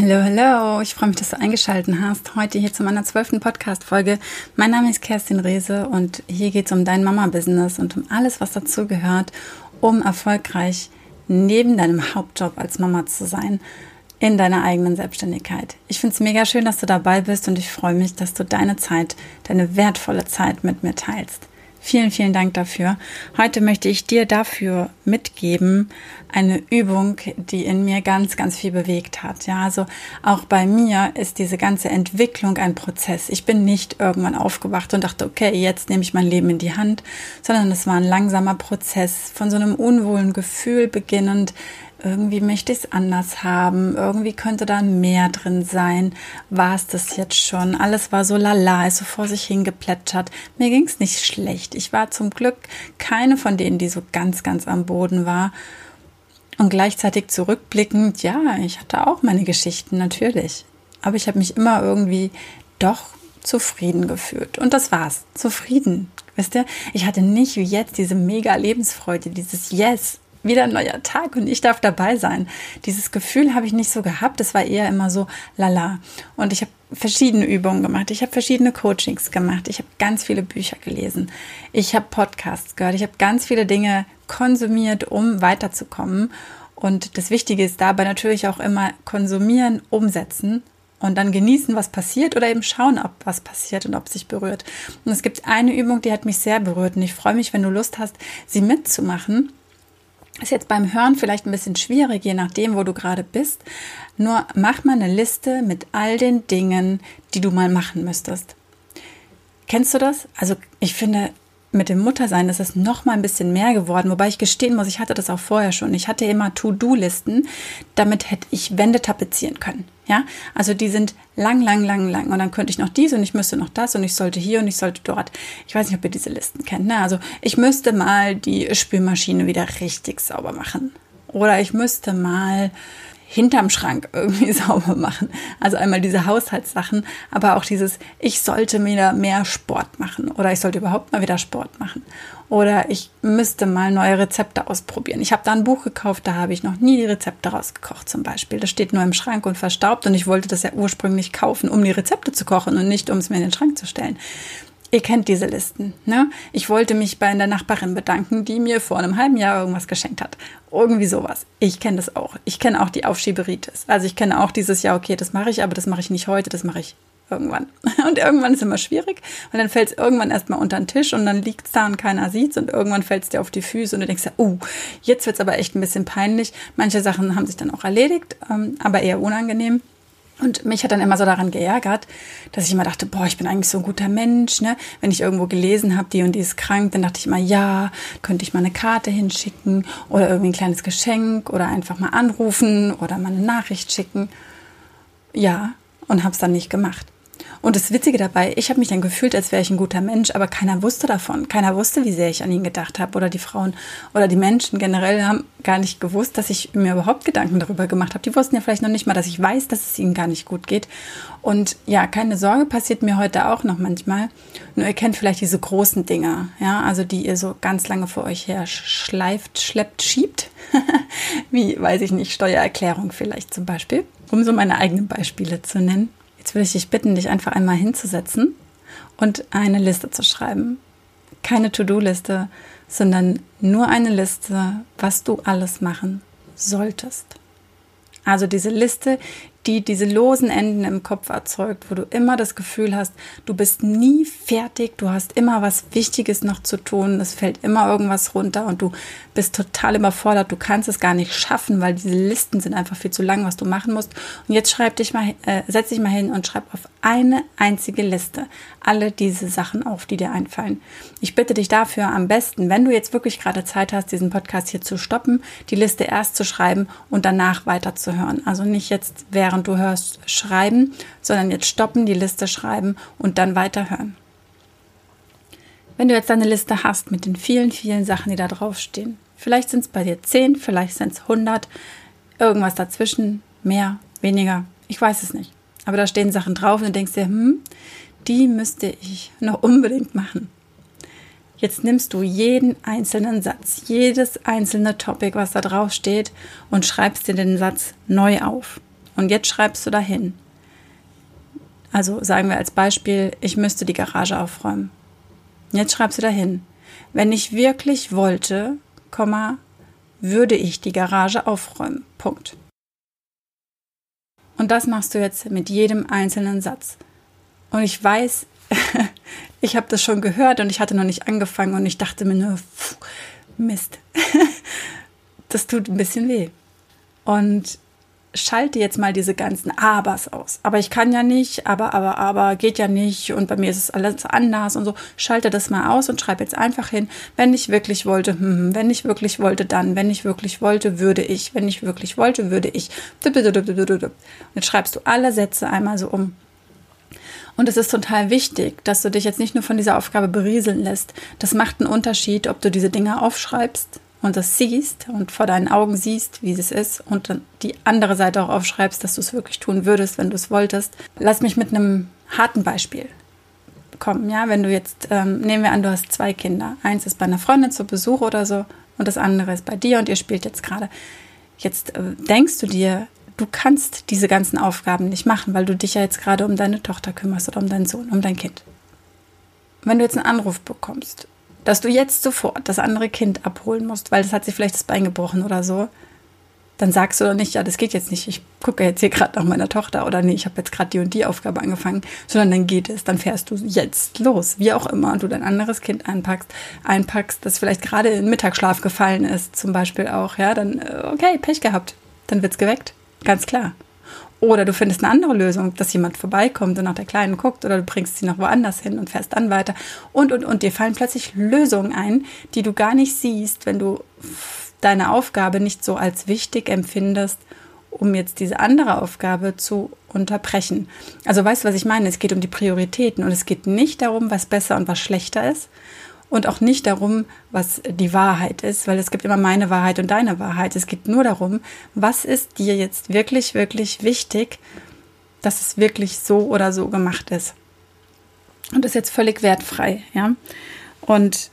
Hallo, hallo, ich freue mich, dass du eingeschaltet hast. Heute hier zu meiner zwölften Podcast-Folge. Mein Name ist Kerstin Rehse und hier geht es um dein Mama-Business und um alles, was dazu gehört, um erfolgreich neben deinem Hauptjob als Mama zu sein in deiner eigenen Selbstständigkeit. Ich finde es mega schön, dass du dabei bist und ich freue mich, dass du deine Zeit, deine wertvolle Zeit mit mir teilst. Vielen, vielen Dank dafür. Heute möchte ich dir dafür mitgeben eine Übung, die in mir ganz, ganz viel bewegt hat. Ja, also auch bei mir ist diese ganze Entwicklung ein Prozess. Ich bin nicht irgendwann aufgewacht und dachte, okay, jetzt nehme ich mein Leben in die Hand, sondern es war ein langsamer Prozess von so einem unwohlen Gefühl beginnend irgendwie möchte ich es anders haben, irgendwie könnte da mehr drin sein. War es das jetzt schon? Alles war so lala, ist so vor sich hingeplätschert. Mir ging es nicht schlecht. Ich war zum Glück keine von denen, die so ganz, ganz am Boden war. Und gleichzeitig zurückblickend, ja, ich hatte auch meine Geschichten, natürlich. Aber ich habe mich immer irgendwie doch zufrieden gefühlt. Und das war's. Zufrieden. Wisst ihr? Ich hatte nicht wie jetzt diese mega Lebensfreude, dieses Yes wieder ein neuer Tag und ich darf dabei sein. Dieses Gefühl habe ich nicht so gehabt. Es war eher immer so lala. Und ich habe verschiedene Übungen gemacht. Ich habe verschiedene Coachings gemacht. Ich habe ganz viele Bücher gelesen. Ich habe Podcasts gehört. Ich habe ganz viele Dinge konsumiert, um weiterzukommen. Und das Wichtige ist dabei natürlich auch immer konsumieren, umsetzen und dann genießen, was passiert oder eben schauen, ob was passiert und ob sich berührt. Und es gibt eine Übung, die hat mich sehr berührt und ich freue mich, wenn du Lust hast, sie mitzumachen. Ist jetzt beim Hören vielleicht ein bisschen schwierig, je nachdem, wo du gerade bist. Nur mach mal eine Liste mit all den Dingen, die du mal machen müsstest. Kennst du das? Also ich finde, mit dem Muttersein ist es noch mal ein bisschen mehr geworden, wobei ich gestehen muss, ich hatte das auch vorher schon. Ich hatte immer To-Do-Listen, damit hätte ich Wände tapezieren können. Ja, also die sind lang, lang, lang, lang. Und dann könnte ich noch dies und ich müsste noch das und ich sollte hier und ich sollte dort. Ich weiß nicht, ob ihr diese Listen kennt. Ne? Also ich müsste mal die Spülmaschine wieder richtig sauber machen. Oder ich müsste mal hinterm Schrank irgendwie sauber machen. Also einmal diese Haushaltssachen, aber auch dieses, ich sollte wieder mehr Sport machen oder ich sollte überhaupt mal wieder Sport machen oder ich müsste mal neue Rezepte ausprobieren. Ich habe da ein Buch gekauft, da habe ich noch nie die Rezepte rausgekocht zum Beispiel. Das steht nur im Schrank und verstaubt und ich wollte das ja ursprünglich kaufen, um die Rezepte zu kochen und nicht, um es mir in den Schrank zu stellen. Ihr kennt diese Listen. Ne? Ich wollte mich bei einer Nachbarin bedanken, die mir vor einem halben Jahr irgendwas geschenkt hat. Irgendwie sowas. Ich kenne das auch. Ich kenne auch die Aufschieberitis. Also ich kenne auch dieses Jahr, okay, das mache ich, aber das mache ich nicht heute, das mache ich irgendwann. Und irgendwann ist immer schwierig, weil dann fällt es irgendwann erstmal unter den Tisch und dann liegt es da und keiner sieht es und irgendwann fällt es dir auf die Füße und du denkst, oh, uh, jetzt wird es aber echt ein bisschen peinlich. Manche Sachen haben sich dann auch erledigt, ähm, aber eher unangenehm. Und mich hat dann immer so daran geärgert, dass ich immer dachte, boah, ich bin eigentlich so ein guter Mensch, ne? Wenn ich irgendwo gelesen habe, die und die ist krank, dann dachte ich immer, ja, könnte ich mal eine Karte hinschicken oder irgendwie ein kleines Geschenk oder einfach mal anrufen oder mal eine Nachricht schicken. Ja, und habe es dann nicht gemacht. Und das Witzige dabei, ich habe mich dann gefühlt, als wäre ich ein guter Mensch, aber keiner wusste davon. Keiner wusste, wie sehr ich an ihn gedacht habe. Oder die Frauen oder die Menschen generell haben gar nicht gewusst, dass ich mir überhaupt Gedanken darüber gemacht habe. Die wussten ja vielleicht noch nicht mal, dass ich weiß, dass es ihnen gar nicht gut geht. Und ja, keine Sorge, passiert mir heute auch noch manchmal. Nur ihr kennt vielleicht diese großen Dinger, ja, also die ihr so ganz lange vor euch her schleift, schleppt, schiebt. wie, weiß ich nicht, Steuererklärung vielleicht zum Beispiel, um so meine eigenen Beispiele zu nennen. Jetzt will ich dich bitten, dich einfach einmal hinzusetzen und eine Liste zu schreiben. Keine To-Do-Liste, sondern nur eine Liste, was du alles machen solltest. Also diese Liste, die diese losen Enden im Kopf erzeugt, wo du immer das Gefühl hast, du bist nie fertig, du hast immer was Wichtiges noch zu tun, es fällt immer irgendwas runter und du bist total überfordert, du kannst es gar nicht schaffen, weil diese Listen sind einfach viel zu lang, was du machen musst. Und jetzt schreib dich mal, äh, setz dich mal hin und schreib auf eine einzige Liste alle diese Sachen auf, die dir einfallen. Ich bitte dich dafür am besten, wenn du jetzt wirklich gerade Zeit hast, diesen Podcast hier zu stoppen, die Liste erst zu schreiben und danach weiterzuhören. Also nicht jetzt während während du hörst, schreiben, sondern jetzt stoppen, die Liste schreiben und dann weiterhören. Wenn du jetzt deine Liste hast mit den vielen, vielen Sachen, die da draufstehen, vielleicht sind es bei dir 10, vielleicht sind es 100, irgendwas dazwischen, mehr, weniger, ich weiß es nicht. Aber da stehen Sachen drauf und du denkst dir, hm, die müsste ich noch unbedingt machen. Jetzt nimmst du jeden einzelnen Satz, jedes einzelne Topic, was da drauf steht, und schreibst dir den Satz neu auf. Und jetzt schreibst du dahin. Also sagen wir als Beispiel, ich müsste die Garage aufräumen. Jetzt schreibst du dahin. Wenn ich wirklich wollte, Komma, würde ich die Garage aufräumen. Punkt. Und das machst du jetzt mit jedem einzelnen Satz. Und ich weiß, ich habe das schon gehört und ich hatte noch nicht angefangen und ich dachte mir nur, pff, Mist. das tut ein bisschen weh. Und schalte jetzt mal diese ganzen Abers aus. Aber ich kann ja nicht, aber, aber, aber, geht ja nicht und bei mir ist es alles anders und so. Schalte das mal aus und schreibe jetzt einfach hin, wenn ich wirklich wollte, hm, hm wenn ich wirklich wollte, dann, wenn ich wirklich wollte, würde ich, wenn ich wirklich wollte, würde ich. Und jetzt schreibst du alle Sätze einmal so um. Und es ist total wichtig, dass du dich jetzt nicht nur von dieser Aufgabe berieseln lässt. Das macht einen Unterschied, ob du diese Dinge aufschreibst und das siehst und vor deinen Augen siehst, wie es ist und dann die andere Seite auch aufschreibst, dass du es wirklich tun würdest, wenn du es wolltest. Lass mich mit einem harten Beispiel kommen. Ja, wenn du jetzt, ähm, nehmen wir an, du hast zwei Kinder. Eins ist bei einer Freundin zu Besuch oder so und das andere ist bei dir und ihr spielt jetzt gerade. Jetzt äh, denkst du dir, du kannst diese ganzen Aufgaben nicht machen, weil du dich ja jetzt gerade um deine Tochter kümmerst oder um deinen Sohn, um dein Kind. Wenn du jetzt einen Anruf bekommst dass du jetzt sofort das andere Kind abholen musst, weil das hat sich vielleicht das Bein gebrochen oder so, dann sagst du doch nicht, ja, das geht jetzt nicht. Ich gucke jetzt hier gerade nach meiner Tochter oder nee, ich habe jetzt gerade die und die Aufgabe angefangen, sondern dann geht es, dann fährst du jetzt los, wie auch immer, und du dein anderes Kind einpackst, einpackst, das vielleicht gerade in Mittagsschlaf gefallen ist, zum Beispiel auch, ja, dann äh, okay, Pech gehabt, dann wird's geweckt, ganz klar. Oder du findest eine andere Lösung, dass jemand vorbeikommt und nach der Kleinen guckt oder du bringst sie noch woanders hin und fährst dann weiter. Und, und, und dir fallen plötzlich Lösungen ein, die du gar nicht siehst, wenn du deine Aufgabe nicht so als wichtig empfindest, um jetzt diese andere Aufgabe zu unterbrechen. Also weißt du, was ich meine? Es geht um die Prioritäten und es geht nicht darum, was besser und was schlechter ist, und auch nicht darum, was die Wahrheit ist, weil es gibt immer meine Wahrheit und deine Wahrheit. Es geht nur darum, was ist dir jetzt wirklich, wirklich wichtig, dass es wirklich so oder so gemacht ist. Und ist jetzt völlig wertfrei, ja. Und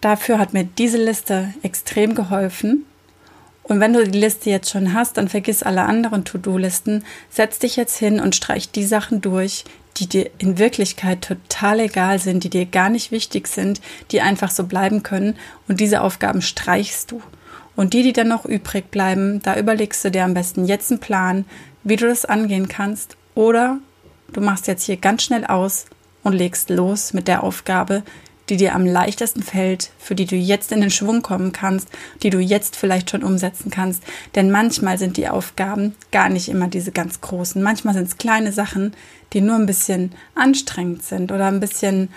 dafür hat mir diese Liste extrem geholfen. Und wenn du die Liste jetzt schon hast, dann vergiss alle anderen To-Do-Listen. Setz dich jetzt hin und streich die Sachen durch, die dir in Wirklichkeit total egal sind, die dir gar nicht wichtig sind, die einfach so bleiben können und diese Aufgaben streichst du. Und die, die dann noch übrig bleiben, da überlegst du dir am besten jetzt einen Plan, wie du das angehen kannst oder du machst jetzt hier ganz schnell aus und legst los mit der Aufgabe, die dir am leichtesten fällt, für die du jetzt in den Schwung kommen kannst, die du jetzt vielleicht schon umsetzen kannst. Denn manchmal sind die Aufgaben gar nicht immer diese ganz großen. Manchmal sind es kleine Sachen, die nur ein bisschen anstrengend sind oder ein bisschen,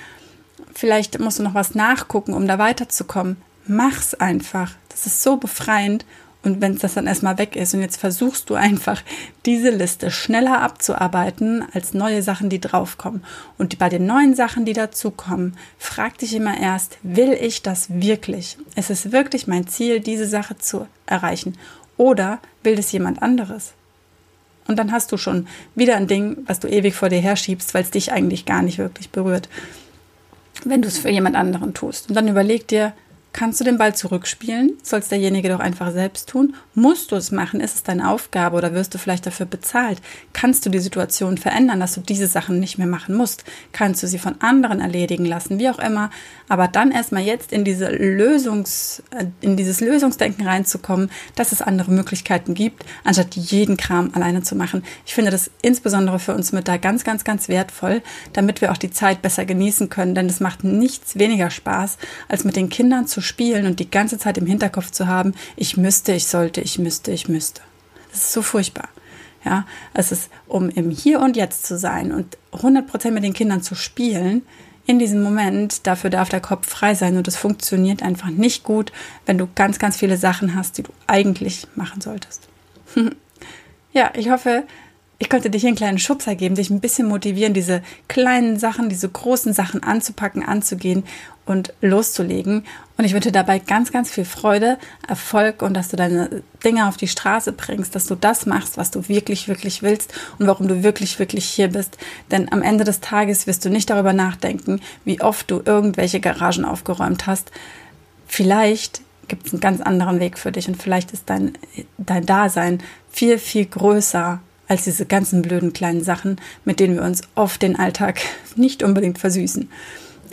vielleicht musst du noch was nachgucken, um da weiterzukommen. Mach's einfach. Das ist so befreiend und wenn das dann erstmal weg ist und jetzt versuchst du einfach diese Liste schneller abzuarbeiten als neue Sachen, die draufkommen. Und bei den neuen Sachen, die dazukommen, frag dich immer erst, will ich das wirklich? Es ist wirklich mein Ziel, diese Sache zu erreichen. Oder will es jemand anderes? Und dann hast du schon wieder ein Ding, was du ewig vor dir herschiebst, weil es dich eigentlich gar nicht wirklich berührt, wenn du es für jemand anderen tust. Und dann überleg dir, Kannst du den Ball zurückspielen? Soll es derjenige doch einfach selbst tun? Musst du es machen? Ist es deine Aufgabe oder wirst du vielleicht dafür bezahlt? Kannst du die Situation verändern, dass du diese Sachen nicht mehr machen musst? Kannst du sie von anderen erledigen lassen? Wie auch immer. Aber dann erstmal jetzt in diese Lösungs, äh, in dieses Lösungsdenken reinzukommen, dass es andere Möglichkeiten gibt, anstatt jeden Kram alleine zu machen. Ich finde das insbesondere für uns Mütter ganz, ganz, ganz wertvoll, damit wir auch die Zeit besser genießen können. Denn es macht nichts weniger Spaß, als mit den Kindern zu spielen und die ganze Zeit im Hinterkopf zu haben, ich müsste, ich sollte, ich müsste, ich müsste. Das ist so furchtbar. Ja, es ist, um im Hier und Jetzt zu sein und 100% mit den Kindern zu spielen, in diesem Moment, dafür darf der Kopf frei sein und es funktioniert einfach nicht gut, wenn du ganz, ganz viele Sachen hast, die du eigentlich machen solltest. ja, ich hoffe, ich konnte dich einen kleinen Schubser geben, dich ein bisschen motivieren, diese kleinen Sachen, diese großen Sachen anzupacken, anzugehen und loszulegen. Und ich wünsche dabei ganz, ganz viel Freude, Erfolg und dass du deine Dinge auf die Straße bringst, dass du das machst, was du wirklich, wirklich willst und warum du wirklich, wirklich hier bist. Denn am Ende des Tages wirst du nicht darüber nachdenken, wie oft du irgendwelche Garagen aufgeräumt hast. Vielleicht gibt es einen ganz anderen Weg für dich und vielleicht ist dein, dein Dasein viel, viel größer als diese ganzen blöden kleinen Sachen, mit denen wir uns oft den Alltag nicht unbedingt versüßen.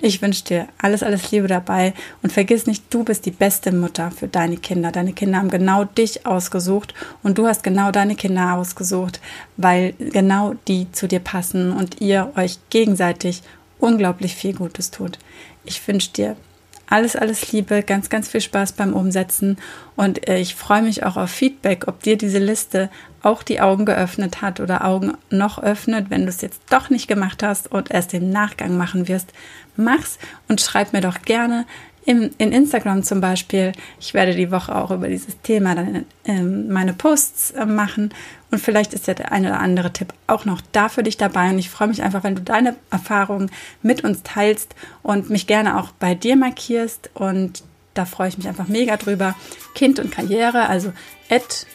Ich wünsche dir alles, alles Liebe dabei und vergiss nicht, du bist die beste Mutter für deine Kinder. Deine Kinder haben genau dich ausgesucht und du hast genau deine Kinder ausgesucht, weil genau die zu dir passen und ihr euch gegenseitig unglaublich viel Gutes tut. Ich wünsche dir alles, alles Liebe, ganz, ganz viel Spaß beim Umsetzen und äh, ich freue mich auch auf Feedback, ob dir diese Liste auch die Augen geöffnet hat oder Augen noch öffnet, wenn du es jetzt doch nicht gemacht hast und erst im Nachgang machen wirst. Mach's und schreib mir doch gerne in, in Instagram zum Beispiel. Ich werde die Woche auch über dieses Thema dann ähm, meine Posts äh, machen und vielleicht ist ja der eine oder andere Tipp auch noch da für dich dabei. Und ich freue mich einfach, wenn du deine Erfahrungen mit uns teilst und mich gerne auch bei dir markierst. Und da freue ich mich einfach mega drüber. Kind und Karriere, also at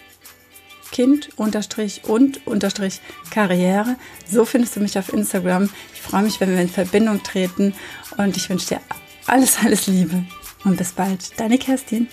Kind unterstrich und unterstrich Karriere. So findest du mich auf Instagram. Ich freue mich, wenn wir in Verbindung treten und ich wünsche dir alles, alles Liebe und bis bald. Deine Kerstin.